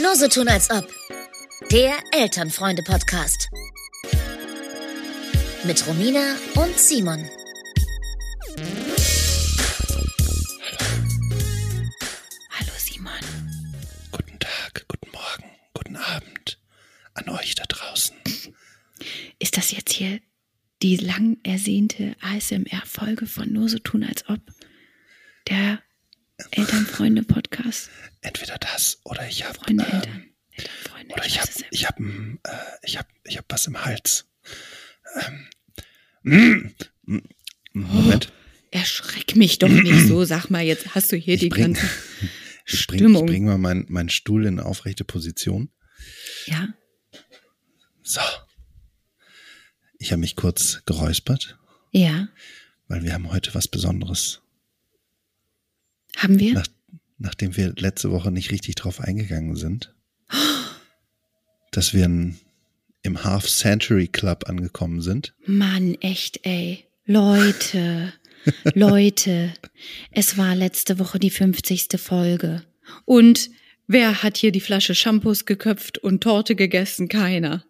Nur so tun als ob. Der Elternfreunde-Podcast. Mit Romina und Simon. Hallo Simon. Guten Tag, guten Morgen, guten Abend an euch da draußen. Ist das jetzt hier die lang ersehnte ASMR-Folge von Nur so tun als ob? Der Elternfreunde-Podcast. Entweder das oder ich habe Freunde, ähm, Eltern. Elternfreunde. oder ich habe ich habe äh, ich habe ich habe was im Hals. Ähm, mm, mm, Moment. Erschreck mich doch nicht so. Sag mal, jetzt hast du hier die bring- ganze Ich bring, Stimmung. ich bring mal meinen meinen Stuhl in eine aufrechte Position. ja, So. Ich habe mich kurz geräuspert, ja. weil wir haben heute was Besonderes. Haben wir? Nach, nachdem wir letzte Woche nicht richtig drauf eingegangen sind, dass wir in, im Half Century Club angekommen sind. Mann, echt, ey. Leute, Leute, es war letzte Woche die 50. Folge. Und wer hat hier die Flasche Shampoos geköpft und Torte gegessen? Keiner.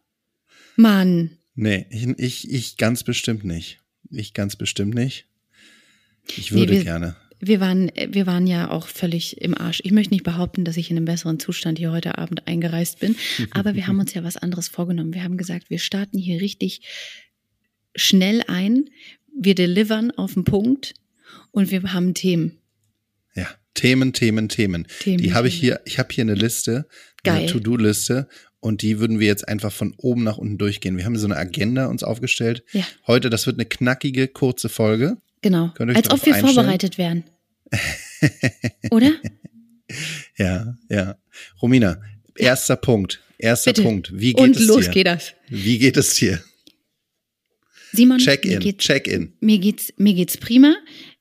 Mann, Nee, ich, ich, ich ganz bestimmt nicht. Ich ganz bestimmt nicht. Ich Nee, würde wir- gerne. Wir waren, wir waren ja auch völlig im Arsch. Ich möchte nicht behaupten, dass ich in einem besseren Zustand hier heute Abend eingereist bin, aber wir haben uns ja was anderes vorgenommen. Wir haben gesagt, wir starten hier richtig schnell ein. Wir delivern auf den Punkt und wir haben Themen. Ja, Themen, Themen, Themen. Themen, die habe ich hier, ich habe hier eine Liste, eine To-Do-Liste und die würden wir jetzt einfach von oben nach unten durchgehen. Wir haben so eine Agenda uns aufgestellt. Ja. Heute, das wird eine knackige, kurze Folge. Genau. Als ob wir einstellen? vorbereitet wären. Oder? Ja, ja. Romina, erster Punkt. Erster Bitte. Punkt. Wie geht Und es los dir? geht das. Wie geht es dir? Simon, mir Check-in, geht's, Check-in. mir geht's, mir geht's prima.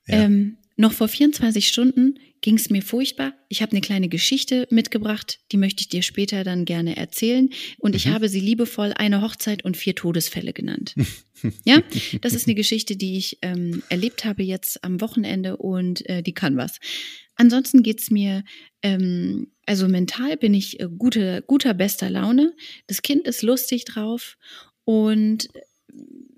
Ja. Ähm, noch vor 24 Stunden ging's mir furchtbar. Ich habe eine kleine Geschichte mitgebracht, die möchte ich dir später dann gerne erzählen. Und ich Mhm. habe sie liebevoll eine Hochzeit und vier Todesfälle genannt. ja, das ist eine Geschichte, die ich ähm, erlebt habe jetzt am Wochenende und äh, die kann was. Ansonsten geht's mir, ähm, also mental bin ich äh, gute, guter, bester Laune. Das Kind ist lustig drauf und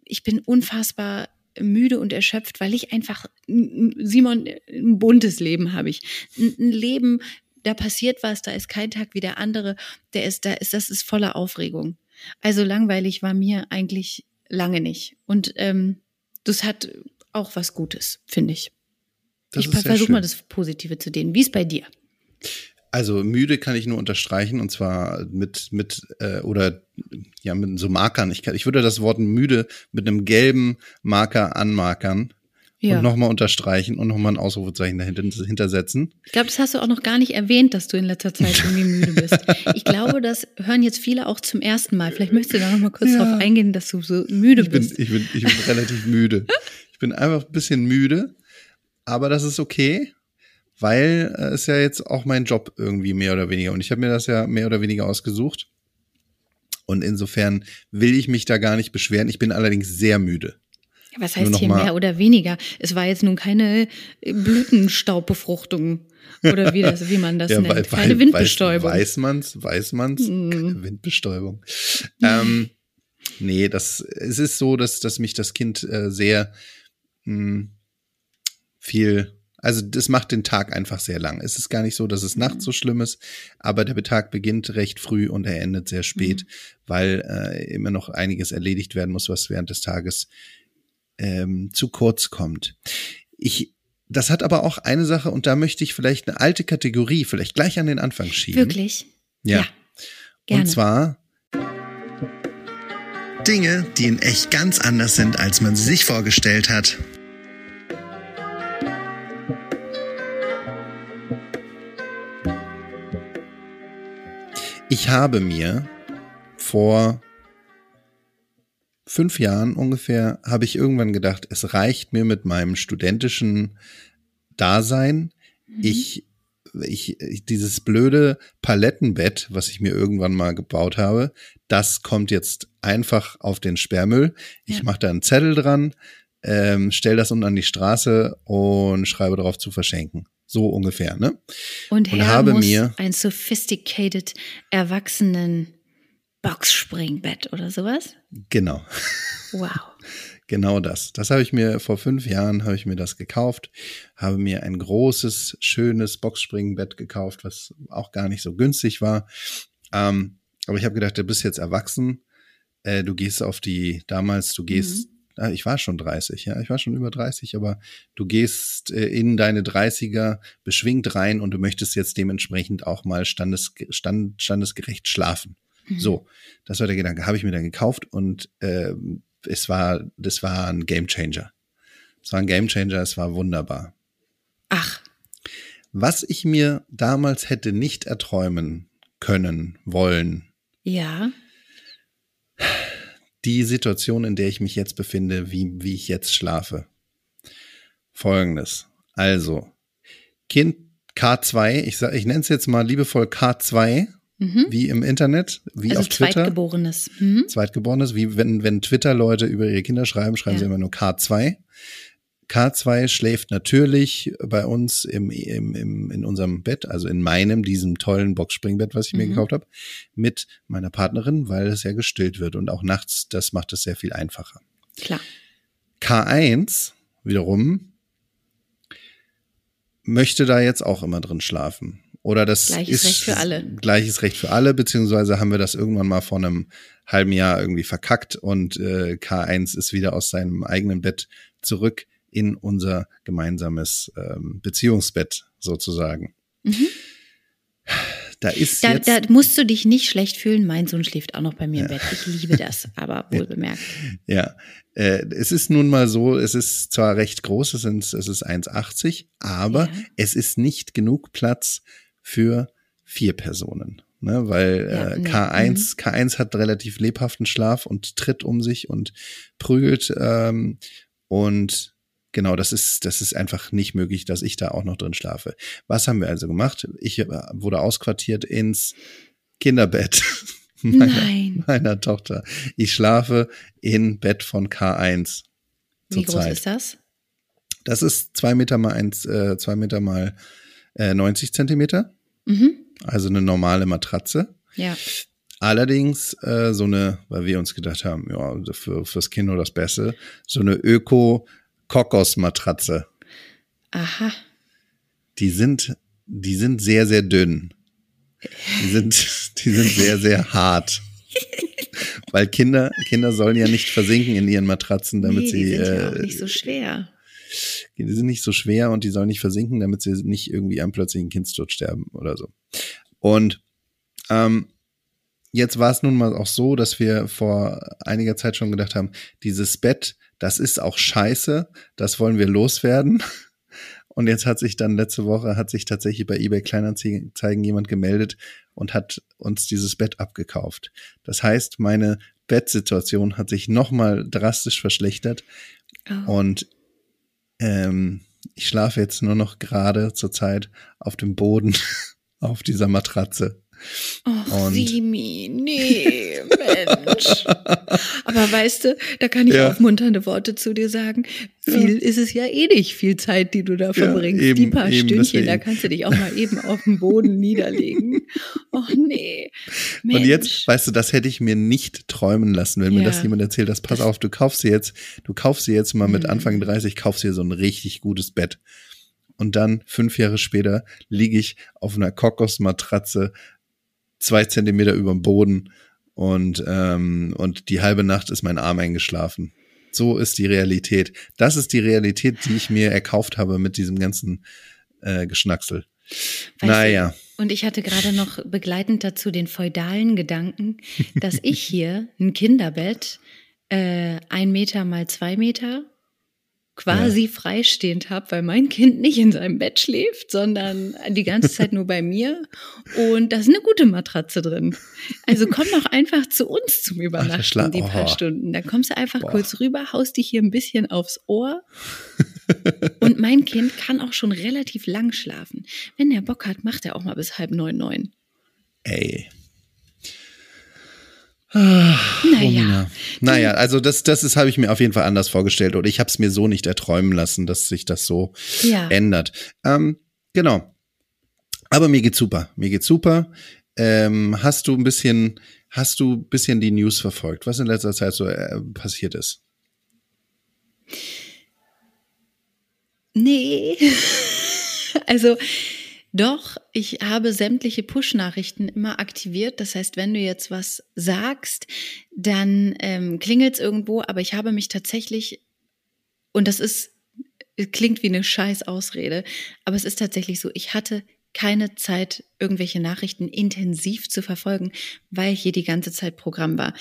ich bin unfassbar müde und erschöpft, weil ich einfach, Simon, ein buntes Leben habe ich. Ein Leben, da passiert was, da ist kein Tag wie der andere, der ist, da ist, das ist voller Aufregung. Also langweilig war mir eigentlich lange nicht. Und ähm, das hat auch was Gutes, finde ich. Das ich versuche mal das Positive zu denen. Wie ist bei dir? Also müde kann ich nur unterstreichen und zwar mit mit äh, oder ja mit so Markern. Ich, kann, ich würde das Wort müde mit einem gelben Marker anmarkern Ja. und nochmal unterstreichen und nochmal ein Ausrufezeichen dahinter hintersetzen. Ich glaube, das hast du auch noch gar nicht erwähnt, dass du in letzter Zeit irgendwie müde bist. Ich glaube, das hören jetzt viele auch zum ersten Mal. Vielleicht möchtest du da noch mal kurz Ja. drauf eingehen, dass du so müde Ich bin, bist. ich bin, ich bin relativ müde. Ich bin einfach ein bisschen müde, aber das ist okay, weil äh, es ja jetzt auch mein Job irgendwie mehr oder weniger und ich habe mir das ja mehr oder weniger ausgesucht. Und insofern will ich mich da gar nicht beschweren. Ich bin allerdings sehr müde. Was heißt hier mehr oder weniger? Es war jetzt nun keine äh, Blütenstaubbefruchtung oder wie, das, wie man das nennt. keine Windbestäubung. Weiß, man's, weiß man's. Mm. Keine Windbestäubung. Ähm, nee, das, es ist so, dass, dass mich das Kind äh, sehr mh, viel, also das macht den Tag einfach sehr lang. Es ist gar nicht so, dass es nachts so schlimm ist, aber der Tag beginnt recht früh und er endet sehr spät, weil äh, immer noch einiges erledigt werden muss, was während des Tages ähm, zu kurz kommt. Ich, das hat aber auch eine Sache und da möchte ich vielleicht eine alte Kategorie vielleicht gleich an den Anfang schieben. Wirklich? Ja. gerne. Und zwar Dinge, die in echt ganz anders sind, als man sie sich vorgestellt hat. Ich habe mir vor fünf Jahren ungefähr, habe ich irgendwann gedacht, es reicht mir mit meinem studentischen Dasein. Ich, ich, ich, dieses blöde Palettenbett, was ich mir irgendwann mal gebaut habe, das kommt jetzt einfach auf den Sperrmüll. Ich Ja. mache da einen Zettel dran, ähm, stell das unten an die Straße und schreibe darauf zu verschenken. So ungefähr, ne? Und, Und Herr habe muss mir- ein sophisticated, erwachsenen Boxspringbett oder sowas? Genau. Wow. Genau das. Das habe ich mir vor fünf Jahren habe ich mir das gekauft, habe mir ein großes, schönes Boxspringbett gekauft, was auch gar nicht so günstig war. Ähm, aber ich habe gedacht, du bist jetzt erwachsen, äh, du gehst auf die, damals, du gehst, ah, ich war schon 30, ja, ich war schon über 30, aber du gehst äh, in deine 30er beschwingt rein und du möchtest jetzt dementsprechend auch mal standes, stand, standesgerecht schlafen. So, das war der Gedanke, habe ich mir dann gekauft und ähm, es war, das war ein Gamechanger. Es war ein Gamechanger, es war wunderbar. Ach, Was ich mir damals hätte nicht erträumen können, wollen, ja. die Situation, in der ich mich jetzt befinde, wie, wie ich jetzt schlafe. Folgendes. Also, Kind K2, ich, ich nenne es jetzt mal liebevoll K2, Mhm. wie im Internet, wie Also auf Twitter. Zweitgeborenes. Mhm. Zweitgeborenes, wie wenn, wenn Twitter-Leute über ihre Kinder schreiben, schreiben Ja. sie immer nur K2. K2 schläft natürlich bei uns im, im, im, in unserem Bett, also in meinem, diesem tollen Boxspringbett, was ich mir Mhm. gekauft habe, mit meiner Partnerin, weil es ja gestillt wird und auch nachts, das macht es sehr viel einfacher. Klar. K1 wiederum möchte da jetzt auch immer drin schlafen. Oder das Gleiches ist Recht für alle. Gleiches Recht für alle, beziehungsweise haben wir das irgendwann mal vor einem halben Jahr irgendwie verkackt und äh, K1 ist wieder aus seinem eigenen Bett zurück in unser gemeinsames ähm, Beziehungsbett sozusagen. Mhm. Da ist Da, jetzt da musst du dich nicht schlecht fühlen. Mein Sohn schläft auch noch bei mir im Bett. Ich liebe das, aber wohl bemerkt. Ja, äh, es ist nun mal so, es ist zwar recht groß, es, sind, es ist 1,80, aber Ja. es ist nicht genug Platz für vier Personen. Ne, weil Ja, äh, nee, K1, K1 hat relativ lebhaften Schlaf und tritt um sich und prügelt. Ähm, und genau, das ist, das ist einfach nicht möglich, dass ich da auch noch drin schlafe. Was haben wir also gemacht? Ich äh, wurde ausquartiert ins Kinderbett meiner, Nein. meiner Tochter. Ich schlafe in Bett von K1 Wie groß zurzeit. ist das? Das ist zwei Meter mal eins, äh, zwei Meter mal äh, 90 Zentimeter, Mhm. also eine normale Matratze. Ja. Allerdings äh, so eine, weil wir uns gedacht haben, ja, für, fürs Kind nur das Beste, so eine Öko-Kokos-Matratze. Aha. Die sind, die sind sehr, sehr dünn. Die sind, die sind sehr, sehr hart. Weil Kinder, Kinder sollen ja nicht versinken in ihren Matratzen, damit nee, sie, die sind ja auch äh, nicht so schwer. Die sind nicht so schwer und die sollen nicht versinken, damit sie nicht irgendwie am plötzlichen Kindstod sterben oder so. Und ähm, jetzt war es nun mal auch so, dass wir vor einiger Zeit schon gedacht haben, dieses Bett, das ist auch scheiße, das wollen wir loswerden. Und jetzt hat sich dann letzte Woche hat sich tatsächlich bei eBay Kleinanzeigen jemand gemeldet und hat uns dieses Bett abgekauft. Das heißt, meine Bettsituation hat sich nochmal drastisch verschlechtert Oh. und ähm, ich schlafe jetzt nur noch gerade zurzeit auf dem Boden auf dieser Matratze. Och, und- Simi, nee, Mensch. Aber weißt du, da kann ich Ja. aufmunternde Worte zu dir sagen. Viel ist es ja eh nicht, viel Zeit, die du da verbringst. eben, die paar eben, Stündchen, da deswegen. kannst du dich auch mal eben auf den Boden niederlegen. Och nee. Mensch. Und jetzt, weißt du, das hätte ich mir nicht träumen lassen, wenn mir Ja. das jemand erzählt, das pass auf, du kaufst dir jetzt, du kaufst dir jetzt mal mit Mhm. Anfang 30, kaufst dir so ein richtig gutes Bett. Und dann fünf Jahre später liege ich auf einer Kokosmatratze zwei Zentimeter über dem Boden und, ähm, und die halbe Nacht ist mein Arm eingeschlafen. So ist die Realität. Das ist die Realität, die ich mir erkauft habe mit diesem ganzen äh, Geschnacksel. Weißt du, naja. Und ich hatte gerade noch begleitend dazu den feudalen Gedanken, dass ich hier ein Kinderbett, äh, ein Meter mal zwei Meter, quasi freistehend habe, weil mein Kind nicht in seinem Bett schläft, sondern die ganze Zeit nur bei mir. Und da ist eine gute Matratze drin. Also komm doch einfach zu uns zum Übernachten, Schla- die paar oh. Stunden. Da kommst du einfach Boah. kurz rüber, haust dich hier ein bisschen aufs Ohr. Und mein Kind kann auch schon relativ lang schlafen. Wenn er Bock hat, macht er auch mal bis halb neun, neun. Ey. Naja, Romina. Naja, also das, das ist, habe ich mir auf jeden Fall anders vorgestellt oder ich habe es mir so nicht erträumen lassen, dass sich das so ja. ändert. Ähm, genau. Aber mir geht's super. Mir geht's super. Ähm, hast du ein bisschen, hast du ein bisschen die News verfolgt, was in letzter Zeit so äh, passiert ist? Nee. also doch, ich habe sämtliche Push-Nachrichten immer aktiviert. Das heißt, wenn du jetzt was sagst, dann ähm, klingelt es irgendwo, aber ich habe mich tatsächlich, und das ist, klingt wie eine scheiß Ausrede, aber es ist tatsächlich so, ich hatte keine Zeit, irgendwelche Nachrichten intensiv zu verfolgen, weil hier die ganze Zeit Programm war.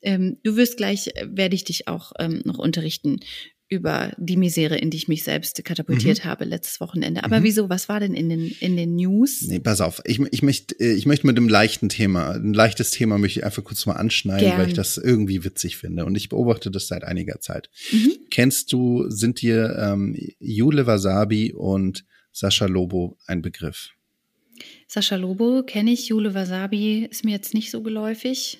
Ähm, du wirst gleich, äh, werde ich dich auch ähm, noch unterrichten über die Misere, in die ich mich selbst katapultiert mhm. habe letztes Wochenende. Aber mhm. wieso? Was war denn in den, in den News? Nee, pass auf. Ich, ich, möchte, äh, ich möchte mit einem leichten Thema, ein leichtes Thema möchte ich einfach kurz mal anschneiden, Gern. weil ich das irgendwie witzig finde. Und ich beobachte das seit einiger Zeit. Mhm. Kennst du, sind dir ähm, Jule Wasabi und Sascha Lobo ein Begriff? Sascha Lobo kenne ich, Jule Wasabi ist mir jetzt nicht so geläufig.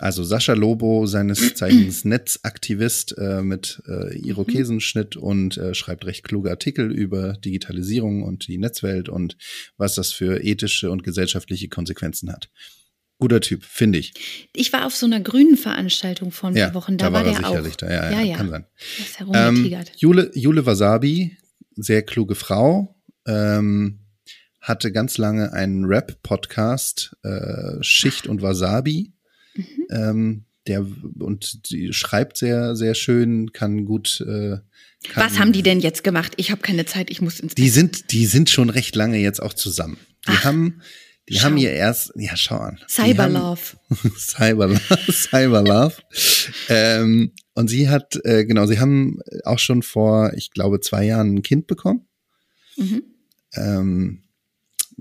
Also Sascha Lobo, seines Zeichens Netzaktivist äh, mit äh, Irokesenschnitt und äh, schreibt recht kluge Artikel über Digitalisierung und die Netzwelt und was das für ethische und gesellschaftliche Konsequenzen hat. Guter Typ, finde ich. Ich war auf so einer grünen Veranstaltung vor ein paar ja, Wochen, da, da war, war der sicherlich auch. Da. Ja, ja, ja, kann sein. ähm, Jule, Jule Wasabi, sehr kluge Frau, ähm, hatte ganz lange einen Rap-Podcast, äh, Schicht und Wasabi Mhm. Ähm, der und die schreibt sehr, sehr schön, kann gut. Äh, kann, Was haben die denn jetzt gemacht? Ich habe keine Zeit, ich muss ins Die Bett. sind, die sind schon recht lange jetzt auch zusammen. Die Ach, haben, die schau. haben ihr erst, ja, schau an. Cyberlove. Cyberlove, Cyberlove. ähm, und sie hat, äh, genau, sie haben auch schon vor, ich glaube, zwei Jahren ein Kind bekommen. Mhm. Ähm,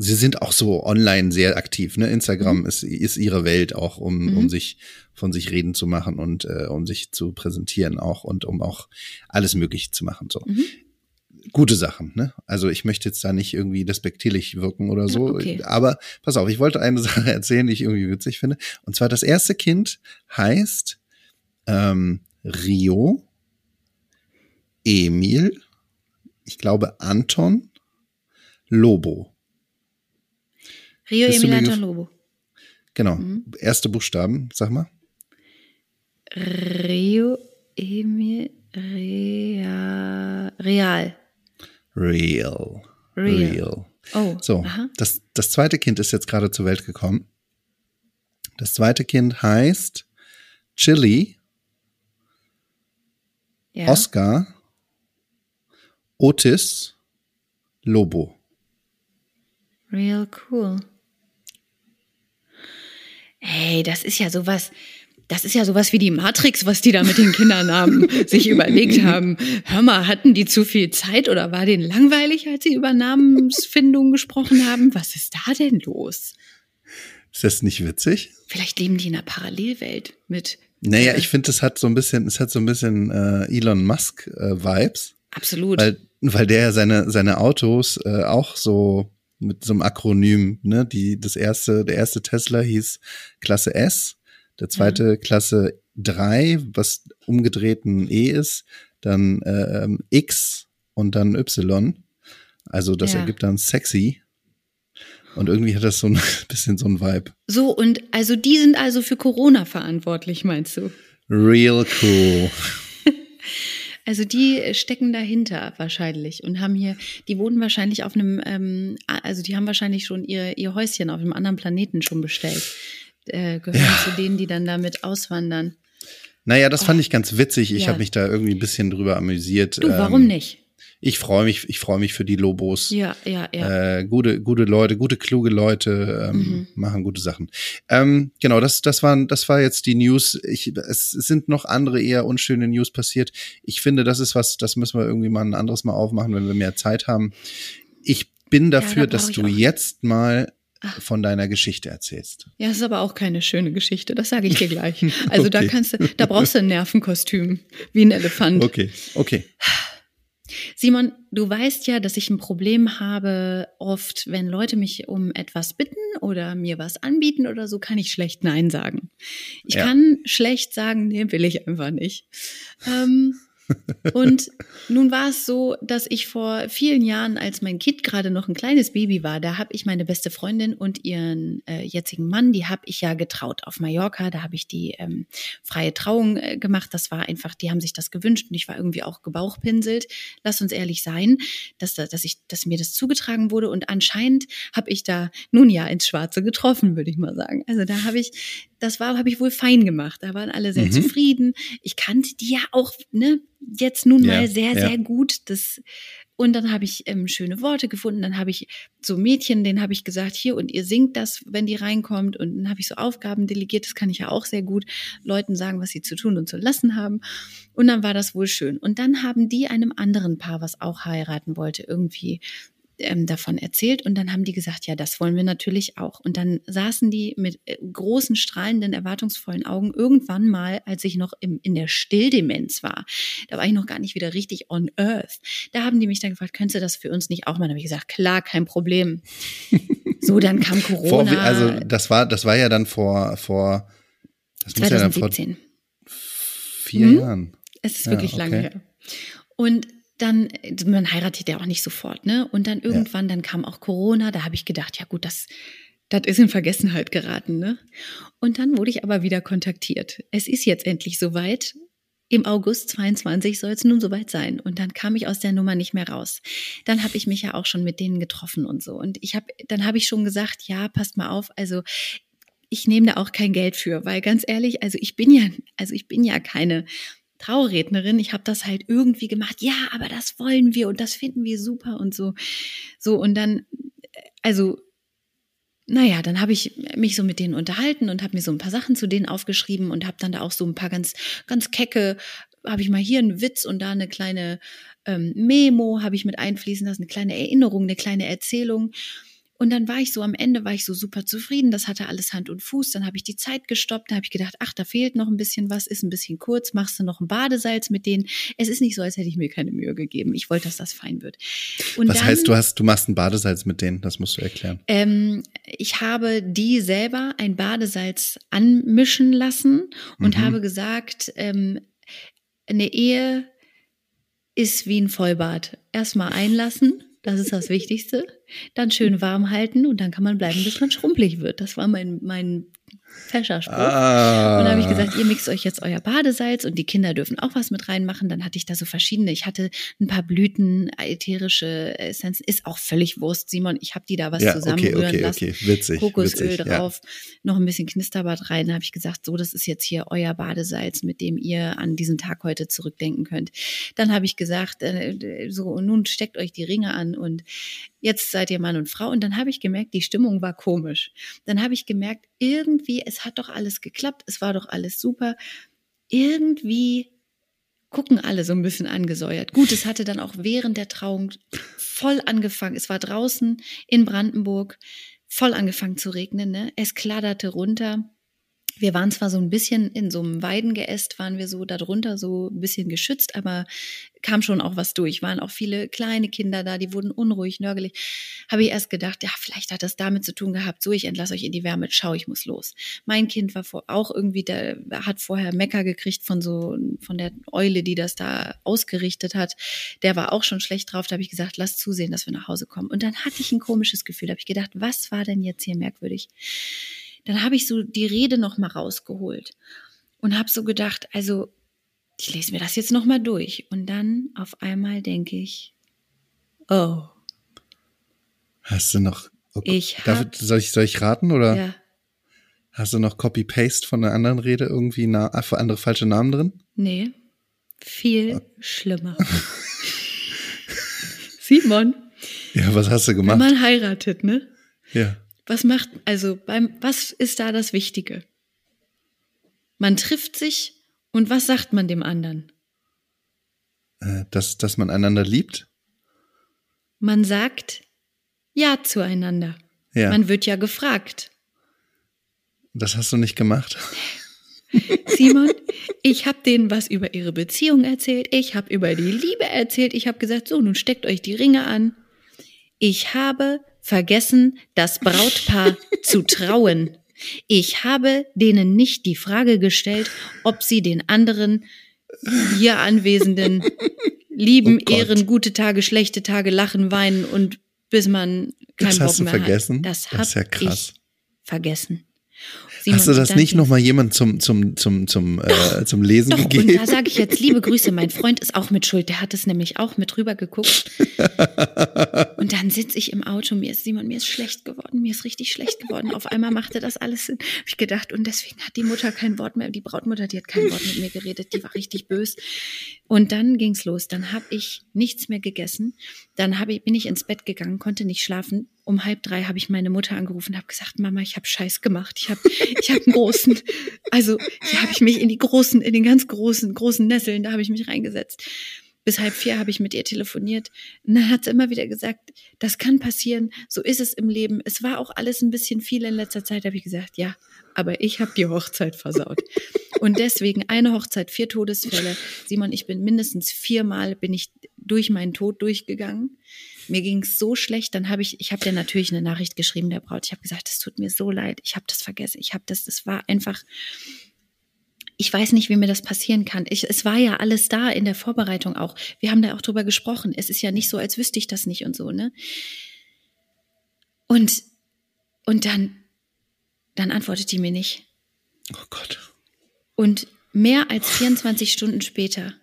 sie sind auch so online sehr aktiv. Ne? Instagram mhm. ist, ist ihre Welt auch, um, mhm. um sich von sich reden zu machen und äh, um sich zu präsentieren auch und um auch alles Mögliche zu machen. So. Mhm. Gute Sachen, ne? Also ich möchte jetzt da nicht irgendwie despektierlich wirken oder so. Okay. Aber pass auf, ich wollte eine Sache erzählen, die ich irgendwie witzig finde. Und zwar das erste Kind heißt ähm, Rio, Emil, ich glaube Anton, Lobo. Rio Emil Anton Lobo. Genau. Mhm. Erste Buchstaben, sag mal. Rio Emil Real. Real. Real. Real. Oh. So, das, das zweite Kind ist jetzt gerade zur Welt gekommen. Das zweite Kind heißt Chili, ja. Oscar, Otis, Lobo. Real cool. Ey, das ist ja sowas, das ist ja sowas wie die Matrix, was die da mit den Kindernamen sich überlegt haben. Hör mal, hatten die zu viel Zeit oder war denen langweilig, als sie über Namensfindung gesprochen haben? Was ist da denn los? Ist das nicht witzig? Vielleicht leben die in einer Parallelwelt mit. Naja, ich finde, es hat so ein bisschen, es hat so ein bisschen äh, Elon Musk äh, Vibes. Absolut. Weil, weil der ja seine, seine Autos äh, auch so mit so einem Akronym, ne? Die, das erste, der erste Tesla hieß Klasse S, der zweite mhm. Klasse 3, was umgedreht ein E ist, dann äh, X und dann Y. Also das ja. ergibt dann sexy. Und irgendwie hat das so ein bisschen so ein Vibe. So, und also die sind also für Corona verantwortlich, meinst du? Real cool. Also die stecken dahinter wahrscheinlich und haben hier, die wohnen wahrscheinlich auf einem, ähm, also die haben wahrscheinlich schon ihr, ihr Häuschen auf einem anderen Planeten schon bestellt. Äh, gehören ja. zu denen, die dann damit auswandern. Naja, das oh. fand ich ganz witzig. Ich ja. habe mich da irgendwie ein bisschen drüber amüsiert. Du, warum ähm, nicht? Ich freue mich, ich freue mich für die Lobos. Ja, ja, ja. Äh, gute, gute Leute, gute, kluge Leute ähm, mhm. machen gute Sachen. Ähm, genau, das, das waren, das war jetzt die News. Ich, es, sind noch andere eher unschöne News passiert. Ich finde, das ist was, das müssen wir irgendwie mal ein anderes Mal aufmachen, wenn wir mehr Zeit haben. Ich bin dafür, ja, da dass du jetzt mal Ach. von deiner Geschichte erzählst. Ja, es ist aber auch keine schöne Geschichte, das sage ich dir gleich. Also okay. da kannst du, da brauchst du ein Nervenkostüm, wie ein Elefant. Okay, okay. Simon, du weißt ja, dass ich ein Problem habe, oft, wenn Leute mich um etwas bitten oder mir was anbieten oder so, kann ich schlecht Nein sagen. Ich ja. kann schlecht sagen, nee, will ich einfach nicht. Ähm, Und nun war es so, dass ich vor vielen Jahren, als mein Kind gerade noch ein kleines Baby war, da habe ich meine beste Freundin und ihren äh, jetzigen Mann, die habe ich ja getraut auf Mallorca. Da habe ich die ähm, freie Trauung äh, gemacht. Das war einfach, die haben sich das gewünscht und ich war irgendwie auch gebauchpinselt. Lass uns ehrlich sein, dass, dass, ich, dass mir das zugetragen wurde. Und anscheinend habe ich da nun ja ins Schwarze getroffen, würde ich mal sagen. Also da habe ich das war, habe ich wohl fein gemacht. Da waren alle sehr mhm. zufrieden. Ich kannte die ja auch, ne, jetzt nun ja, mal sehr, ja. sehr gut. Das, und dann habe ich ähm, schöne Worte gefunden. Dann habe ich so Mädchen, denen habe ich gesagt, hier und ihr singt das, wenn die reinkommt. Und dann habe ich so Aufgaben delegiert. Das kann ich ja auch sehr gut. Leuten sagen, was sie zu tun und zu lassen haben. Und dann war das wohl schön. Und dann haben die einem anderen Paar, was auch heiraten wollte, irgendwie ähm, davon erzählt und dann haben die gesagt, ja, das wollen wir natürlich auch. Und dann saßen die mit äh, großen, strahlenden, erwartungsvollen Augen irgendwann mal, als ich noch im, in der Stilldemenz war. Da war ich noch gar nicht wieder richtig on earth. Da haben die mich dann gefragt, könntest du das für uns nicht auch mal? Da habe ich gesagt, klar, kein Problem. so, dann kam Corona. Vor, also das war, das war ja dann vor, vor das 2017. Ja vier hm? Jahren. Es ist wirklich okay. lange her. Und dann, man heiratet ja auch nicht sofort, ne? Und dann irgendwann, ja. dann kam auch Corona, da habe ich gedacht, ja gut, das, das ist in Vergessenheit geraten, ne? Und dann wurde ich aber wieder kontaktiert. Es ist jetzt endlich soweit. Im August 22 soll es nun soweit sein. Und dann kam ich aus der Nummer nicht mehr raus. Dann habe ich mich ja auch schon mit denen getroffen und so. Und ich habe, dann habe ich schon gesagt, ja, passt mal auf. Also ich nehme da auch kein Geld für, weil ganz ehrlich, also ich bin ja, also ich bin ja keine Traurednerin, ich habe das halt irgendwie gemacht. Ja, aber das wollen wir und das finden wir super und so. So und dann also naja, dann habe ich mich so mit denen unterhalten und habe mir so ein paar Sachen zu denen aufgeschrieben und habe dann da auch so ein paar ganz ganz kecke habe ich mal hier einen Witz und da eine kleine ähm, Memo habe ich mit einfließen lassen, eine kleine Erinnerung, eine kleine Erzählung. Und dann war ich so am Ende, war ich so super zufrieden. Das hatte alles Hand und Fuß. Dann habe ich die Zeit gestoppt. Dann habe ich gedacht, ach, da fehlt noch ein bisschen was, ist ein bisschen kurz. Machst du noch ein Badesalz mit denen? Es ist nicht so, als hätte ich mir keine Mühe gegeben. Ich wollte, dass das fein wird. Und was dann, heißt, du hast, du machst ein Badesalz mit denen? Das musst du erklären. Ähm, ich habe die selber ein Badesalz anmischen lassen und mhm. habe gesagt, ähm, eine Ehe ist wie ein Vollbad. Erstmal einlassen das ist das Wichtigste. Dann schön warm halten und dann kann man bleiben, bis man schrumpelig wird. Das war mein, mein fescher Spruch. Ah. Und dann habe ich gesagt, ihr mixt euch jetzt euer Badesalz und die Kinder dürfen auch was mit reinmachen. Dann hatte ich da so verschiedene. Ich hatte ein paar Blüten, ätherische Essenzen. Ist auch völlig Wurst, Simon. Ich habe die da was ja, zusammenrühren okay, okay, lassen. Okay. Witzig, Kokosöl witzig, drauf, ja. noch ein bisschen Knisterbad rein. Da habe ich gesagt, so, das ist jetzt hier euer Badesalz, mit dem ihr an diesen Tag heute zurückdenken könnt. Dann habe ich gesagt, äh, so, und nun steckt euch die Ringe an und jetzt seid ihr Mann und Frau. Und dann habe ich gemerkt, die Stimmung war komisch. Dann habe ich gemerkt, irgendwie, es hat doch alles geklappt, es war doch alles super. Irgendwie gucken alle so ein bisschen angesäuert. Gut, es hatte dann auch während der Trauung voll angefangen. Es war draußen in Brandenburg voll angefangen zu regnen. Ne? Es kladderte runter. Wir waren zwar so ein bisschen in so einem Weidengeäst, waren wir so darunter so ein bisschen geschützt, aber kam schon auch was durch. Waren auch viele kleine Kinder da, die wurden unruhig, nörgelig. Habe ich erst gedacht, ja, vielleicht hat das damit zu tun gehabt. So, ich entlasse euch in die Wärme, schau, ich muss los. Mein Kind war vor, auch irgendwie, der hat vorher Mecker gekriegt von so, von der Eule, die das da ausgerichtet hat. Der war auch schon schlecht drauf. Da habe ich gesagt, lass zusehen, dass wir nach Hause kommen. Und dann hatte ich ein komisches Gefühl. Da habe ich gedacht, was war denn jetzt hier merkwürdig? Dann habe ich so die Rede noch mal rausgeholt und habe so gedacht, also ich lese mir das jetzt noch mal durch und dann auf einmal denke ich, oh. Hast du noch? Oh, ich hab, soll ich soll ich raten oder? Ja. Hast du noch Copy Paste von einer anderen Rede irgendwie na, andere falsche Namen drin? Nee. Viel oh. schlimmer. Simon. Ja, was hast du gemacht? Wenn man heiratet, ne? Ja. Was macht, also beim, was ist da das Wichtige? Man trifft sich und was sagt man dem anderen? Äh, dass, dass man einander liebt? Man sagt Ja zueinander. Ja. Man wird ja gefragt. Das hast du nicht gemacht. Simon, ich habe denen was über ihre Beziehung erzählt, ich habe über die Liebe erzählt, ich habe gesagt, so, nun steckt euch die Ringe an. Ich habe vergessen, das Brautpaar zu trauen. Ich habe denen nicht die Frage gestellt, ob sie den anderen hier Anwesenden lieben, Oh ehren, gute Tage, schlechte Tage, lachen, weinen und bis man keinen Das Bock hast du mehr vergessen? hat. Das Das ist ja krass. vergessen. Hast du Simon, das nicht nochmal jemand zum, zum, zum, zum, äh, zum Lesen Doch, und gegeben? da sage ich jetzt liebe Grüße. Mein Freund ist auch mit Schuld. Der hat es nämlich auch mit rüber geguckt. Und dann sitze ich im Auto. Mir ist Simon, mir ist schlecht geworden. Mir ist richtig schlecht geworden. Auf einmal machte das alles Sinn. Hab ich gedacht. Und deswegen hat die Mutter kein Wort mehr. Die Brautmutter, die hat kein Wort mit mir geredet. Die war richtig böse. Und dann ging's los. Dann habe ich nichts mehr gegessen. Dann hab ich, bin ich ins Bett gegangen, konnte nicht schlafen. Um halb drei habe ich meine Mutter angerufen habe gesagt, Mama, ich habe Scheiß gemacht. Ich habe ich hab einen großen, also hier habe ich mich in die großen, in den ganz großen, großen Nesseln, da habe ich mich reingesetzt. Bis halb vier habe ich mit ihr telefoniert. Und dann hat sie immer wieder gesagt, das kann passieren, so ist es im Leben. Es war auch alles ein bisschen viel in letzter Zeit, habe ich gesagt, ja, aber ich habe die Hochzeit versaut. Und deswegen eine Hochzeit, vier Todesfälle. Simon, ich bin mindestens viermal bin ich durch meinen Tod durchgegangen. Mir ging es so schlecht, dann habe ich, ich habe dir natürlich eine Nachricht geschrieben, der Braut. Ich habe gesagt, es tut mir so leid, ich habe das vergessen, ich habe das, das war einfach, ich weiß nicht, wie mir das passieren kann. Ich, es war ja alles da in der Vorbereitung auch. Wir haben da auch drüber gesprochen. Es ist ja nicht so, als wüsste ich das nicht und so, ne? Und, und dann, dann antwortet die mir nicht. Oh Gott. Und mehr als 24 Stunden später,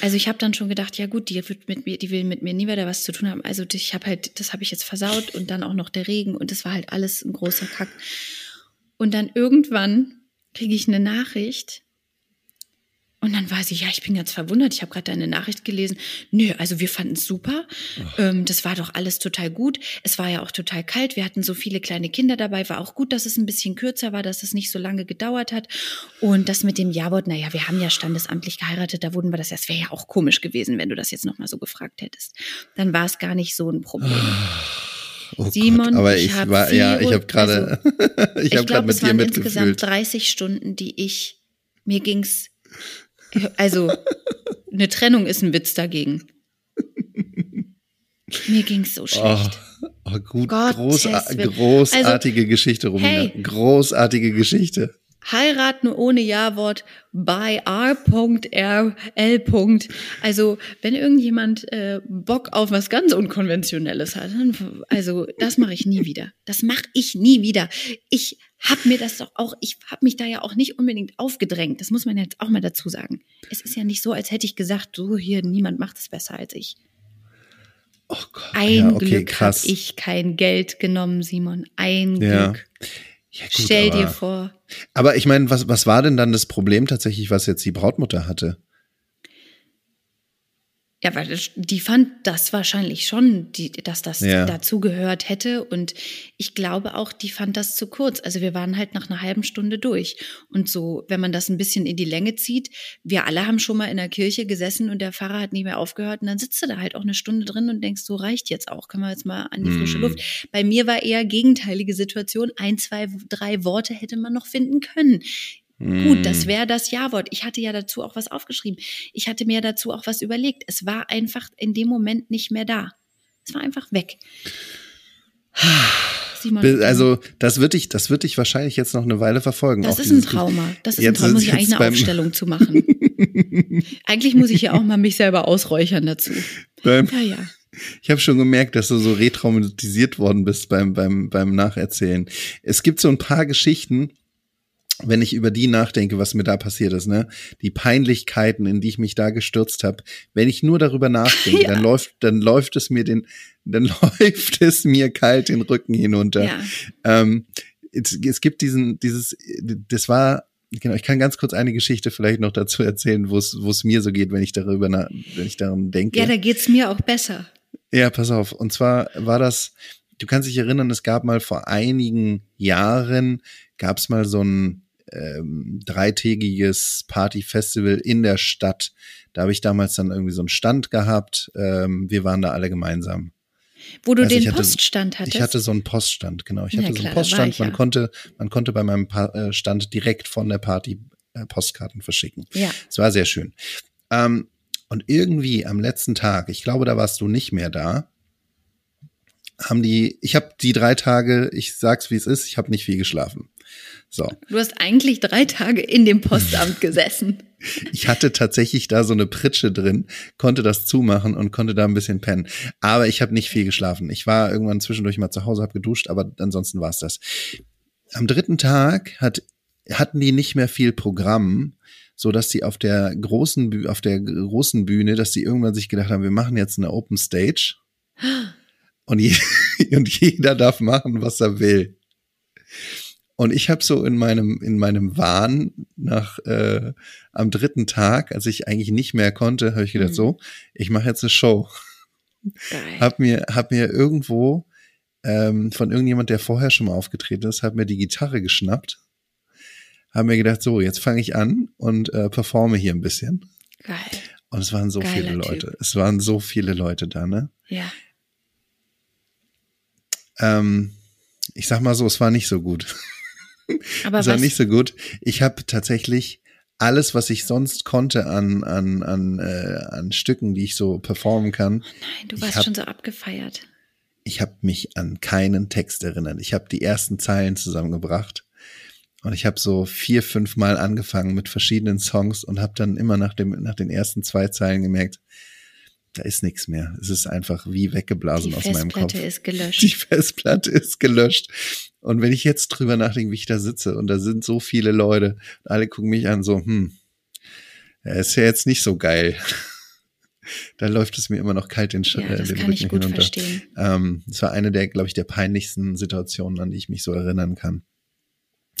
also ich habe dann schon gedacht, ja gut, die wird mit mir, die will mit mir nie wieder was zu tun haben. Also ich habe halt, das habe ich jetzt versaut und dann auch noch der Regen und das war halt alles ein großer Kack. Und dann irgendwann kriege ich eine Nachricht und dann war sie, ja, ich bin ganz verwundert, ich habe gerade deine Nachricht gelesen. Nö, also wir fanden es super. Ähm, das war doch alles total gut. Es war ja auch total kalt. Wir hatten so viele kleine Kinder dabei. War auch gut, dass es ein bisschen kürzer war, dass es nicht so lange gedauert hat. Und das mit dem Ja-Wort, naja, wir haben ja standesamtlich geheiratet, da wurden wir das, das wäre ja auch komisch gewesen, wenn du das jetzt nochmal so gefragt hättest. Dann war es gar nicht so ein Problem. Oh Simon, Gott. Aber ich ich, war, ja, ich habe gerade, ich Ich habe gerade glaube, mit es dir waren insgesamt mitgefühlt. 30 Stunden, die ich, mir ging's, also eine Trennung ist ein Witz dagegen. Mir ging's so Oh, schlecht. oh gut, Gottes großar großartige Geschichte, Romina. hey. Großartige Geschichte. Heiraten ohne Ja-Wort bei R.R.L. Also, wenn irgendjemand äh, Bock auf was ganz Unkonventionelles hat, dann, also das mache ich nie wieder. Das mache ich nie wieder. Ich habe mir das doch auch, ich habe mich da ja auch nicht unbedingt aufgedrängt. Das muss man jetzt auch mal dazu sagen. Es ist ja nicht so, als hätte ich gesagt, so hier, niemand macht es besser als ich. Oh Gott. Ein ja, okay, Glück habe ich kein Geld genommen, Simon. Ein Ja. Glück. Ja, gut, Stell dir vor. Aber ich meine, was, was war denn dann das Problem tatsächlich, was jetzt die Brautmutter hatte? Ja, weil die fand das wahrscheinlich schon, die, dass das Ja. dazugehört hätte. Und ich glaube auch, die fand das zu kurz. Also wir waren halt nach einer halben Stunde durch. Und so, wenn man das ein bisschen in die Länge zieht, wir alle haben schon mal in der Kirche gesessen und der Pfarrer hat nie mehr aufgehört. Und dann sitzt du da halt auch eine Stunde drin und denkst, so reicht jetzt auch. Können wir jetzt mal an die frische Mm. Luft. Bei mir war eher gegenteilige Situation. Ein, zwei, drei Worte hätte man noch finden können. Gut, das Hm. wäre das Ja-Wort. Ich hatte ja dazu auch was aufgeschrieben. Ich hatte mir dazu auch was überlegt. Es war einfach in dem Moment nicht mehr da. Es war einfach weg. Simon, Also, das wird dich, das wird dich wahrscheinlich jetzt noch eine Weile verfolgen. das ist ein Trauma. Das ist ein Trauma. Muss ich eigentlich eine Aufstellung zu machen. eigentlich muss ich ja auch mal mich selber ausräuchern dazu. Beim, Ja, ja. Ich habe schon gemerkt, dass du so retraumatisiert worden bist beim, beim, beim Nacherzählen. Es gibt so ein paar Geschichten, wenn ich über die nachdenke, was mir da passiert ist, ne? Die Peinlichkeiten, in die ich mich da gestürzt habe. Wenn ich nur darüber nachdenke, dann läuft, dann läuft es mir den, dann läuft es mir kalt den Rücken hinunter. ja. Ähm, es, es gibt diesen, dieses, das war, genau, ich kann ganz kurz eine Geschichte vielleicht noch dazu erzählen, wo es, wo es mir so geht, wenn ich darüber, na, wenn ich daran denke. ja, da geht's mir auch besser. Ja, pass auf. Und zwar war das, du kannst dich erinnern, es gab mal vor einigen Jahren, gab es mal so ein ähm, dreitägiges Partyfestival in der Stadt. Da habe ich damals dann irgendwie so einen Stand gehabt. Ähm, wir waren da alle gemeinsam. Wo du Also den hatte- Poststand hattest. Ich hatte so einen Poststand, genau. Ich Ja, hatte so klar, einen da war Poststand. Man ja. konnte, man konnte bei meinem pa äh, Stand direkt von der Party äh, Postkarten verschicken. ja. Es war sehr schön. Ähm, und irgendwie am letzten Tag, ich glaube, da warst du nicht mehr da, haben die, ich habe die drei Tage, ich sag's wie es ist, ich habe nicht viel geschlafen. So. Du hast eigentlich drei Tage in dem Postamt gesessen. Ich hatte tatsächlich da so eine Pritsche drin, konnte das zumachen und konnte da ein bisschen pennen. Aber ich habe nicht viel geschlafen. Ich war irgendwann zwischendurch mal zu Hause, habe geduscht, aber ansonsten war's das. Am dritten Tag hat, hatten die nicht mehr viel Programm, so dass sie auf der großen, auf der großen Bühne, dass sie irgendwann sich gedacht haben, wir machen jetzt eine Open Stage und, je, und jeder darf machen, was er will. Und ich habe so in meinem in meinem Wahn nach äh, am dritten Tag, als ich eigentlich nicht mehr konnte, habe ich gedacht, mhm. so, ich mache jetzt eine Show. Geil. Hab mir hab mir irgendwo ähm, von irgendjemand, der vorher schon mal aufgetreten ist, hat mir die Gitarre geschnappt. Habe mir gedacht, so, jetzt fange ich an und äh, performe hier ein bisschen. Geil. Und es waren so Geiler viele Leute. Typ. Es waren so viele Leute da, ne? Ja. Ähm, ich sag mal so, es war nicht so gut. Aber das war nicht so gut. Ich habe tatsächlich alles, was ich sonst konnte an, an, an, äh, an Stücken, die ich so performen kann. Oh nein, du warst hab, schon so abgefeiert. Ich habe mich an keinen Text erinnert. Ich habe die ersten Zeilen zusammengebracht. Und ich habe so vier, fünf Mal angefangen mit verschiedenen Songs und habe dann immer nach, dem, nach den ersten zwei Zeilen gemerkt, da ist nichts mehr. Es ist einfach wie weggeblasen aus meinem Kopf. Die Festplatte ist gelöscht. Die Festplatte ist gelöscht. Und wenn ich jetzt drüber nachdenke, wie ich da sitze und da sind so viele Leute, alle gucken mich an so, hm, ist ja jetzt nicht so geil. da läuft es mir immer noch kalt den, ja, äh, das den kann Rücken ich gut hinunter. Verstehen. Ähm, das war eine der, glaube ich, der peinlichsten Situationen, an die ich mich so erinnern kann.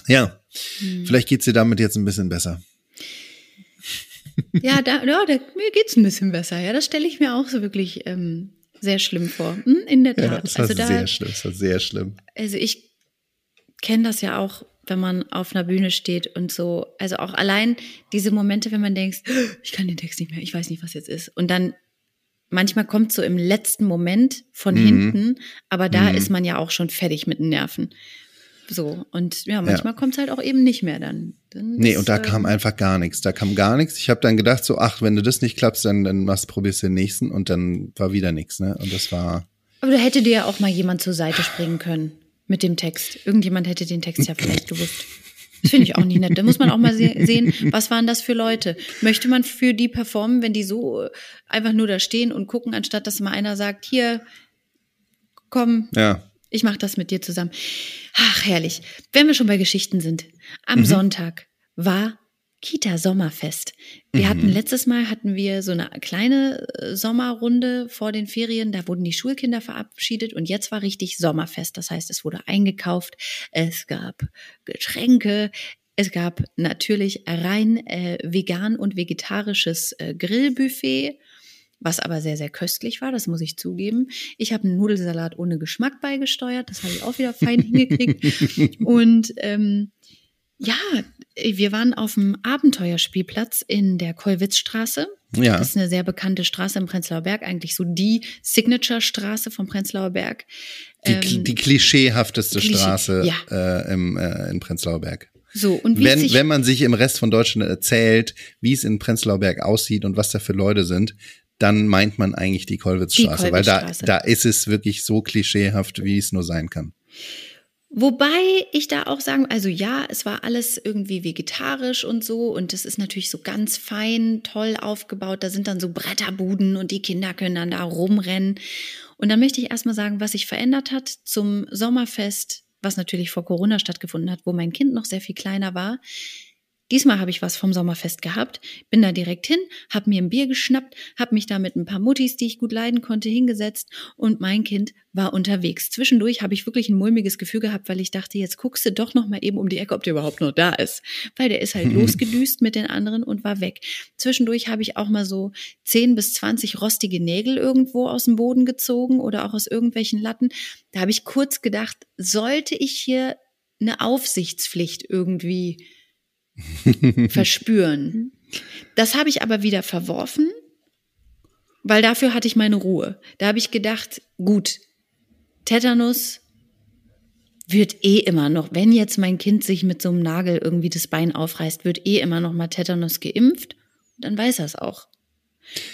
Ja, hm. vielleicht geht's dir damit jetzt ein bisschen besser. Ja, da, ja da, mir geht's ein bisschen besser. Ja, das stelle ich mir auch so wirklich ähm, sehr schlimm vor. Hm, in der Tat. Ja, das war also da, sehr schlimm. Das war sehr schlimm. Also ich kenne das ja auch, wenn man auf einer Bühne steht und so. Also auch allein diese Momente, wenn man denkt, ich kann den Text nicht mehr, ich weiß nicht, was jetzt ist. Und dann manchmal kommt so im letzten Moment von mhm. hinten, aber da mhm. ist man ja auch schon fertig mit den Nerven. So, und ja, manchmal ja. kommt es halt auch eben nicht mehr dann. dann nee, ist, und da äh, kam einfach gar nichts. Da kam gar nichts. Ich habe dann gedacht, so, ach, wenn du das nicht klappst, dann, dann machst, probierst du den nächsten und dann war wieder nichts, ne? Und das war. Aber da hätte dir ja auch mal jemand zur Seite springen können mit dem Text. Irgendjemand hätte den Text ja vielleicht gewusst. Das finde ich auch nicht nett. Da muss man auch mal se sehen, was waren das für Leute? Möchte man für die performen, wenn die so einfach nur da stehen und gucken, anstatt dass mal einer sagt, hier, komm, ja. Ich mache das mit dir zusammen. Ach, herrlich. Wenn wir schon bei Geschichten sind. Am mhm. Sonntag war Kita Sommerfest. Wir mhm. hatten letztes Mal hatten wir so eine kleine äh, Sommerrunde vor den Ferien, da wurden die Schulkinder verabschiedet und jetzt war richtig Sommerfest. Das heißt, es wurde eingekauft, es gab Getränke, es gab natürlich rein äh, vegan und vegetarisches äh, Grillbuffet was aber sehr, sehr köstlich war, das muss ich zugeben. Ich habe einen Nudelsalat ohne Geschmack beigesteuert, das habe ich auch wieder fein hingekriegt. Und ähm, ja, wir waren auf dem Abenteuerspielplatz in der Kollwitzstraße. Ja. Das ist eine sehr bekannte Straße im Prenzlauer Berg, eigentlich so die Signature-Straße vom Prenzlauer Berg. Die, ähm, die klischeehafteste Klischee, Straße ja. äh, im, äh, in Prenzlauer Berg. So, und wie wenn, wenn man sich im Rest von Deutschland erzählt, wie es in Prenzlauer Berg aussieht und was da für Leute sind, dann meint man eigentlich die Kollwitzstraße, die weil da, da ist es wirklich so klischeehaft, wie es nur sein kann. Wobei ich da auch sagen, also ja, es war alles irgendwie vegetarisch und so und es ist natürlich so ganz fein, toll aufgebaut. Da sind dann so Bretterbuden und die Kinder können dann da rumrennen. Und dann möchte ich erstmal sagen, was sich verändert hat zum Sommerfest, was natürlich vor Corona stattgefunden hat, wo mein Kind noch sehr viel kleiner war. Diesmal habe ich was vom Sommerfest gehabt, bin da direkt hin, habe mir ein Bier geschnappt, habe mich da mit ein paar Muttis, die ich gut leiden konnte, hingesetzt und mein Kind war unterwegs. Zwischendurch habe ich wirklich ein mulmiges Gefühl gehabt, weil ich dachte, jetzt guckst du doch noch mal eben um die Ecke, ob der überhaupt noch da ist, weil der ist halt losgedüst mit den anderen und war weg. Zwischendurch habe ich auch mal so 10 bis 20 rostige Nägel irgendwo aus dem Boden gezogen oder auch aus irgendwelchen Latten. Da habe ich kurz gedacht, sollte ich hier eine Aufsichtspflicht irgendwie verspüren. Das habe ich aber wieder verworfen, weil dafür hatte ich meine Ruhe. Da habe ich gedacht, gut, Tetanus wird eh immer noch, wenn jetzt mein Kind sich mit so einem Nagel irgendwie das Bein aufreißt, wird eh immer noch mal Tetanus geimpft. dann weiß er es auch.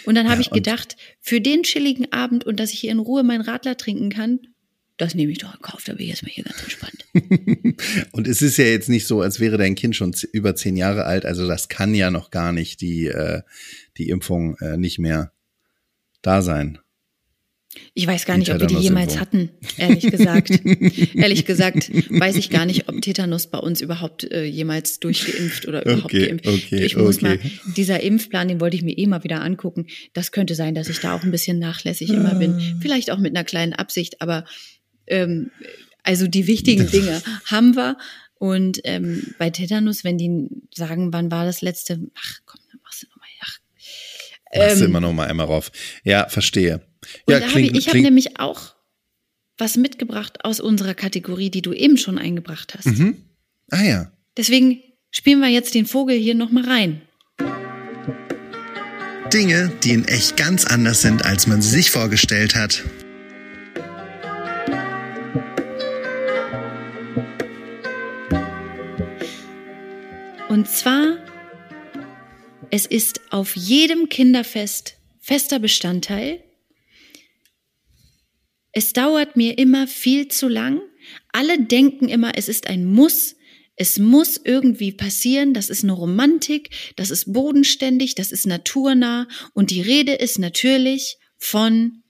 Und dann habe ja, ich gedacht, für den chilligen Abend und dass ich hier in Ruhe meinen Radler trinken kann, das nehme ich doch in Kauf, da bin ich jetzt mal hier ganz entspannt. Und es ist ja jetzt nicht so, als wäre dein Kind schon über zehn Jahre alt. Also das kann ja noch gar nicht die, äh, die Impfung äh, nicht mehr da sein. Ich weiß gar Die nicht, ob wir die jemals hatten, ehrlich gesagt. ehrlich gesagt weiß ich gar nicht, ob Tetanus bei uns überhaupt äh, jemals durchgeimpft oder überhaupt Okay, geimpft. okay, ich muss okay. mal, dieser Impfplan, den wollte ich mir eh mal wieder angucken. Das könnte sein, dass ich da auch ein bisschen nachlässig immer Ah. bin. Vielleicht auch mit einer kleinen Absicht, aber ähm, also die wichtigen Dinge haben wir. Und ähm, bei Tetanus, wenn die sagen, wann war das letzte, ach komm, dann machst du nochmal, ach. Machst du Ähm, immer noch mal einmal rauf. Ja, verstehe. und Ja, da hab klingt, ich ich habe klingt, nämlich auch was mitgebracht aus unserer Kategorie, die du eben schon eingebracht hast. mhm. Ah ja. Deswegen spielen wir jetzt den Vogel hier nochmal rein. Dinge, die in echt ganz anders sind, als man sie sich vorgestellt hat. Und zwar, es ist auf jedem Kinderfest fester Bestandteil. Es dauert mir immer viel zu lang. Alle denken immer, es ist ein Muss. Es muss irgendwie passieren. Das ist eine Romantik. Das ist bodenständig. Das ist naturnah. Und die Rede ist natürlich von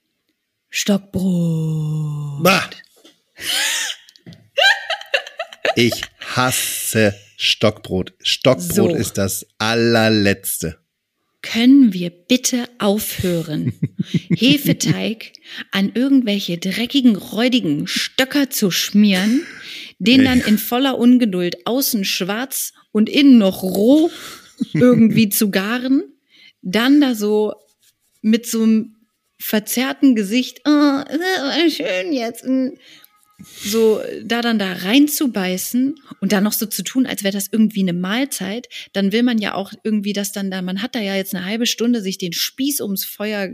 Stockbrot. Bah. Ich hasse Stockbrot. Stockbrot So. ist das allerletzte. Können wir bitte aufhören, Hefeteig an irgendwelche dreckigen, räudigen Stöcker zu schmieren, den dann in voller Ungeduld außen schwarz und innen noch roh irgendwie zu garen, dann da so mit so einem verzerrten Gesicht, oh, schön jetzt, so da dann da reinzubeißen und dann noch so zu tun, als wäre das irgendwie eine Mahlzeit, dann will man ja auch irgendwie das dann da, man hat da ja jetzt eine halbe Stunde sich den Spieß ums Feuer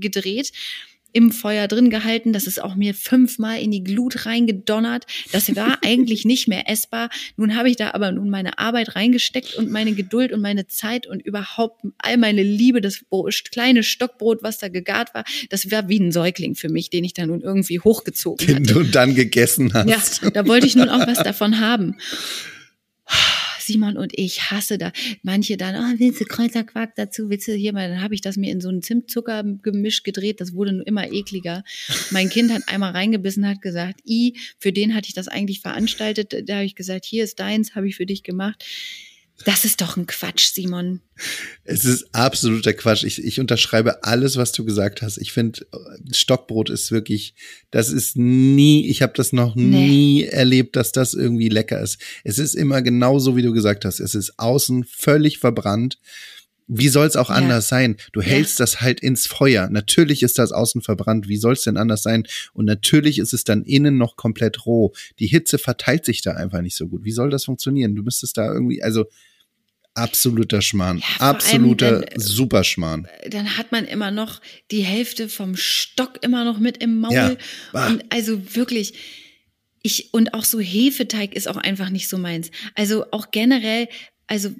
gedreht, im Feuer drin gehalten, das ist auch mir fünfmal in die Glut reingedonnert. Das war eigentlich nicht mehr essbar. Nun habe ich da aber nun meine Arbeit reingesteckt und meine Geduld und meine Zeit und überhaupt all meine Liebe, das kleine Stockbrot, was da gegart war, das war wie ein Säugling für mich, den ich da nun irgendwie hochgezogen Den hatte. du dann gegessen hast. Ja, da wollte ich nun auch was davon haben. Simon und ich hasse da. Manche dann, oh, willst du Kräuterquark dazu? Willst du hier mal? Dann habe ich das mir in so ein Zimtzuckergemisch gedreht. Das wurde nur immer ekliger. Mein Kind hat einmal reingebissen, hat gesagt, i, für den hatte ich das eigentlich veranstaltet. Da habe ich gesagt, hier ist deins, habe ich für dich gemacht. Das ist doch ein Quatsch, Simon. Es ist absoluter Quatsch. Ich, ich unterschreibe alles, was du gesagt hast. Ich finde, Stockbrot ist wirklich, das ist nie, ich habe das noch Nee. nie erlebt, dass das irgendwie lecker ist. Es ist immer genauso, wie du gesagt hast. Es ist außen völlig verbrannt. Wie soll es auch Ja. anders sein? Du Ja. hältst das halt ins Feuer. Natürlich ist das außen verbrannt. Wie soll es denn anders sein? Und natürlich ist es dann innen noch komplett roh. Die Hitze verteilt sich da einfach nicht so gut. Wie soll das funktionieren? Du müsstest da irgendwie, also absoluter Schmarrn. Ja, absoluter wenn- Superschmarrn. dann hat man immer noch die Hälfte vom Stock immer noch mit im Maul. Ja. Und also wirklich, ich, und auch so Hefeteig ist auch einfach nicht so meins. Also auch generell, also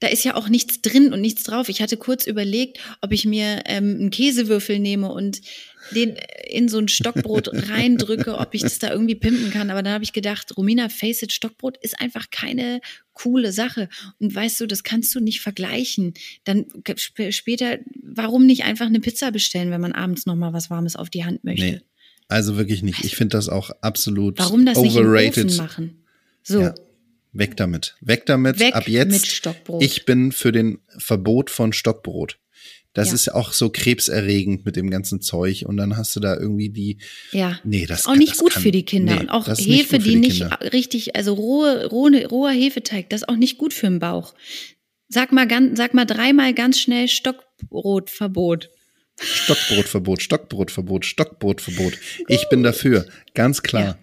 da ist ja auch nichts drin und nichts drauf. Ich hatte kurz überlegt, ob ich mir ähm, einen Käsewürfel nehme und den in so ein Stockbrot reindrücke, ob ich das da irgendwie pimpen kann. Aber dann habe ich gedacht, Romina Face It Stockbrot ist einfach keine coole Sache. Und weißt du, das kannst du nicht vergleichen. Dann sp später, warum nicht einfach eine Pizza bestellen, wenn man abends noch mal was Warmes auf die Hand möchte? Nee, also wirklich nicht. Ich finde das auch absolut Warum das overrated. nicht im Ofen machen? So, Ja. Weg damit. Weg damit. Weg Ab jetzt. mit Stockbrot. Ich bin für den Verbot von Stockbrot. Das Ja. ist auch so krebserregend mit dem ganzen Zeug und dann hast du da irgendwie die. ja. Nee, das Ist auch nicht gut kann- für die Kinder. nee, und auch nicht Hefe, für die, nicht richtig, also rohe, rohe, roher Hefeteig, das ist auch nicht gut für den Bauch. Sag mal, ganz, sag mal dreimal ganz schnell Stockbrotverbot. Stockbrotverbot, Stockbrotverbot, Stockbrotverbot. Ich bin dafür, ganz klar.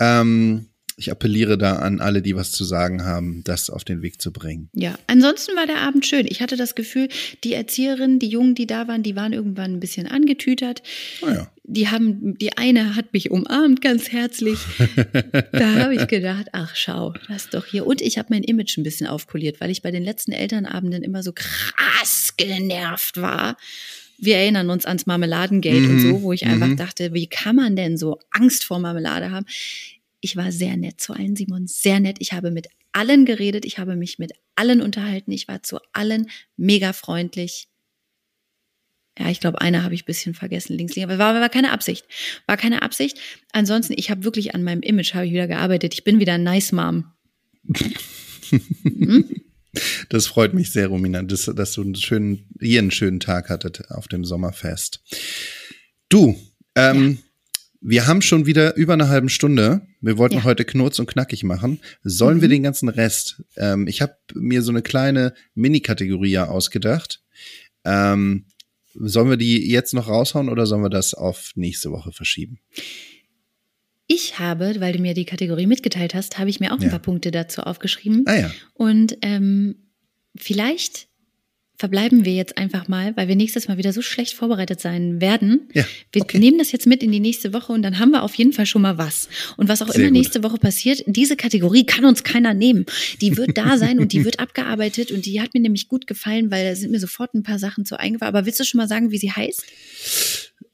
Ähm, ich appelliere da an alle, die was zu sagen haben, das auf den Weg zu bringen. Ja, ansonsten war der Abend schön. Ich hatte das Gefühl, die Erzieherinnen, die Jungen, die da waren, die waren irgendwann ein bisschen angetütert. Naja. Die haben, die eine hat mich umarmt ganz herzlich. da habe ich gedacht, ach schau, das doch hier. Und ich habe mein Image ein bisschen aufpoliert, weil ich bei den letzten Elternabenden immer so krass genervt war, wir erinnern uns ans Marmeladengate Mhm, und so, wo ich einfach mhm. dachte, wie kann man denn so Angst vor Marmelade haben? Ich war sehr nett zu allen, Simon, sehr nett. Ich habe mit allen geredet, ich habe mich mit allen unterhalten, ich war zu allen mega freundlich. Ja, ich glaube, eine habe ich ein bisschen vergessen, links liegen, aber war, war keine Absicht. War keine Absicht. Ansonsten, ich habe wirklich an meinem Image habe ich wieder gearbeitet. Ich bin wieder ein Nice Mom. Das freut mich sehr, Romina, dass, dass du einen schönen, ihr einen schönen Tag hattet auf dem Sommerfest. Du, ähm, wir haben schon wieder über eine halbe Stunde. Wir wollten Ja. heute knurz und knackig machen. Sollen wir Mhm. den ganzen Rest? Ähm, ich habe mir so eine kleine Mini-Kategorie ja ausgedacht. Ähm, sollen wir die jetzt noch raushauen oder sollen wir das auf nächste Woche verschieben? Ich habe, weil du mir die Kategorie mitgeteilt hast, habe ich mir auch ein Ja. paar Punkte dazu aufgeschrieben. Ah ja, Und ähm, vielleicht verbleiben wir jetzt einfach mal, weil wir nächstes Mal wieder so schlecht vorbereitet sein werden. ja. Wir okay. nehmen das jetzt mit in die nächste Woche und dann haben wir auf jeden Fall schon mal was. Und was auch Sehr immer gut. nächste Woche passiert, diese Kategorie kann uns keiner nehmen. Die wird da sein und die wird abgearbeitet und die hat mir nämlich gut gefallen, weil da sind mir sofort ein paar Sachen zu eingefallen. Aber willst du schon mal sagen, wie sie heißt?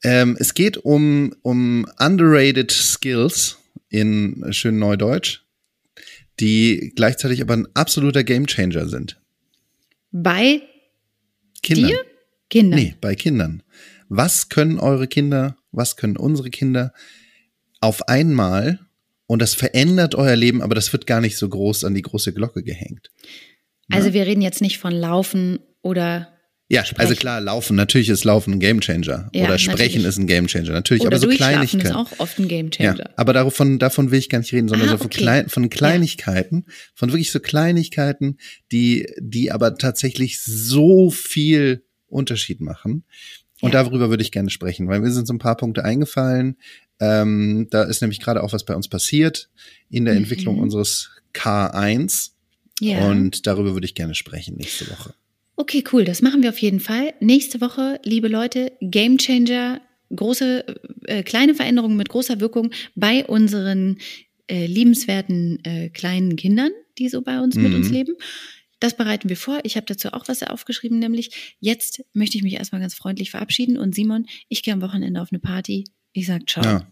Ähm, es geht um, um underrated Skills in schön Neudeutsch, die gleichzeitig aber ein absoluter Gamechanger sind. Bei Kindern. dir? Kinder. Nee, bei Kindern. Was können eure Kinder, was können unsere Kinder auf einmal und das verändert euer Leben, aber das wird gar nicht so groß an die große Glocke gehängt. Also wir reden jetzt nicht von Laufen oder Ja, Sprechen. also klar, Laufen, natürlich ist Laufen ein Gamechanger. Ja, Oder Sprechen natürlich. ist ein Gamechanger, natürlich, oder aber so Kleinigkeiten. ist auch oft ein Gamechanger. Ja, aber davon, davon will ich gar nicht reden, sondern Ah, so von, okay. klein, von Kleinigkeiten, von wirklich so Kleinigkeiten, die, die aber tatsächlich so viel Unterschied machen. Und Ja. darüber würde ich gerne sprechen, weil mir sind so ein paar Punkte eingefallen. Ähm, da ist nämlich gerade auch was bei uns passiert in der Mhm. Entwicklung unseres K1. Ja. Und darüber würde ich gerne sprechen nächste Woche. Okay, cool. Das machen wir auf jeden Fall. Nächste Woche, liebe Leute, Gamechanger, große, äh, kleine Veränderungen mit großer Wirkung bei unseren äh, liebenswerten äh, kleinen Kindern, die so bei uns mit Mhm. uns leben. Das bereiten wir vor. Ich habe dazu auch was aufgeschrieben, nämlich jetzt möchte ich mich erstmal ganz freundlich verabschieden und Simon, ich gehe am Wochenende auf eine Party. Ich sag ciao. Ja.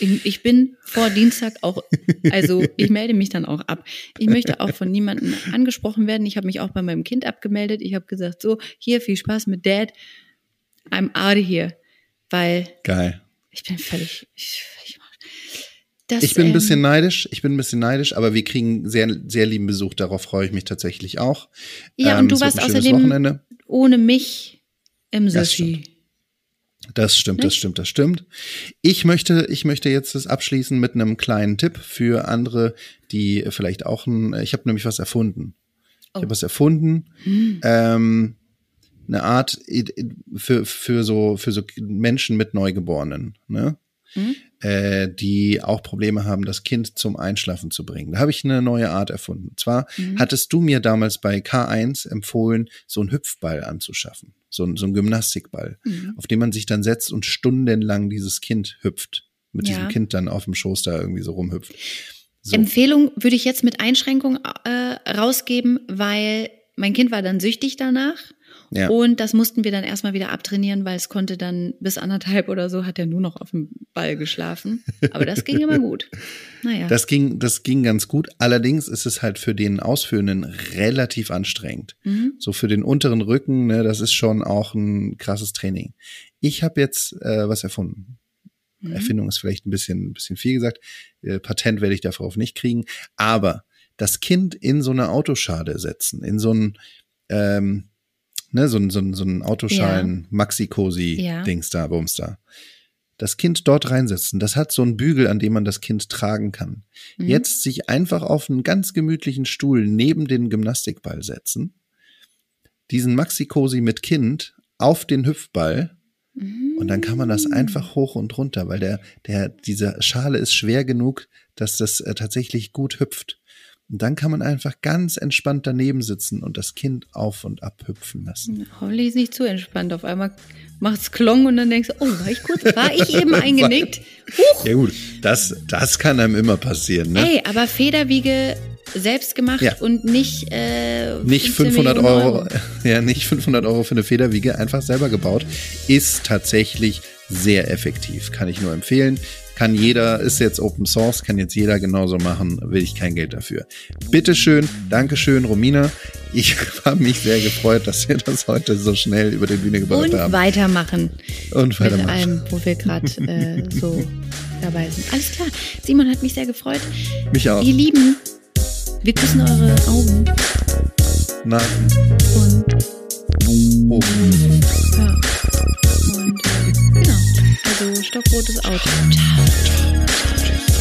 Ich, bin vor Dienstag auch, also ich melde mich dann auch ab. Ich möchte auch von niemandem angesprochen werden. Ich habe mich auch bei meinem Kind abgemeldet. Ich habe gesagt, so, hier viel Spaß mit Dad. I'm out of here. Weil Geil. ich bin völlig. Ich, ich, das, Ich bin ein ähm, bisschen neidisch, ich bin ein bisschen neidisch, aber wir kriegen sehr, sehr lieben Besuch, darauf freue ich mich tatsächlich auch. Ja, Ähm, und du warst ein außerdem Wochenende. ohne mich im Sushi. Das stimmt, das Nicht? stimmt, das stimmt. Ich möchte, ich möchte jetzt das abschließen mit einem kleinen Tipp für andere, die vielleicht auch ein, ich habe nämlich was erfunden. Ich Oh. habe was erfunden, Hm. ähm, eine Art für, für so, für so Menschen mit Neugeborenen, ne? Hm? äh, die auch Probleme haben, das Kind zum Einschlafen zu bringen. Da habe ich eine neue Art erfunden. Zwar Mhm. hattest du mir damals bei K1 empfohlen, so einen Hüpfball anzuschaffen, so, ein- so einen Gymnastikball, Mhm. auf den man sich dann setzt und stundenlang dieses Kind hüpft, mit Ja. diesem Kind dann auf dem Schoß da irgendwie so rumhüpft. So. Empfehlung würde ich jetzt mit Einschränkung äh, rausgeben, weil mein Kind war dann süchtig danach. Ja. Und das mussten wir dann erstmal wieder abtrainieren, weil es konnte dann bis anderthalb oder so hat er nur noch auf dem Ball geschlafen. Aber das ging immer gut. Naja. Das ging, das ging ganz gut. Allerdings ist es halt für den Ausführenden relativ anstrengend. mhm. So für den unteren Rücken, ne, das ist schon auch ein krasses Training. Ich habe jetzt äh, was erfunden. Mhm. Erfindung ist vielleicht ein bisschen, ein bisschen viel gesagt. Äh, Patent werde ich darauf nicht kriegen. Aber das Kind in so eine Autoschale setzen, in so ein, ähm, ne, so ein, so ein, so ein Autoschalen Maxi-Cosi-Dings da, Bums da. Das Kind dort reinsetzen, das hat so einen Bügel, an dem man das Kind tragen kann. Mhm. Jetzt sich einfach auf einen ganz gemütlichen Stuhl neben den Gymnastikball setzen, diesen Maxi-Cosi mit Kind auf den Hüpfball Mhm. und dann kann man das einfach hoch und runter, weil der, der, diese Schale ist schwer genug, dass das äh, tatsächlich gut hüpft. Und dann kann man einfach ganz entspannt daneben sitzen und das Kind auf und ab hüpfen lassen. Hoffentlich ist nicht zu entspannt. Auf einmal macht's Klong und dann denkst du, oh, war ich kurz, war ich eben eingenickt? Huch! Ja gut, das, das kann einem immer passieren, ne? Ey, aber Federwiege selbst gemacht Ja. und nicht äh, Nicht 15 500 Millionen Euro, ja, nicht 500 Euro für eine Federwiege, einfach selber gebaut, ist tatsächlich sehr effektiv. Kann ich nur empfehlen. Kann jeder, ist jetzt Open Source, kann jetzt jeder genauso machen, will ich kein Geld dafür. Bitteschön, Dankeschön, Romina. Ich habe mich sehr gefreut, dass wir das heute so schnell über den Bühne gebracht Und haben. weitermachen Und mit weitermachen. allem, wo wir gerade äh, so dabei sind. Alles klar. Simon hat mich sehr gefreut. Mich auch. Ihr Lieben, wir küssen eure Augen Na, und oben. ja. Und genau du stockrotes Auto. Ciao.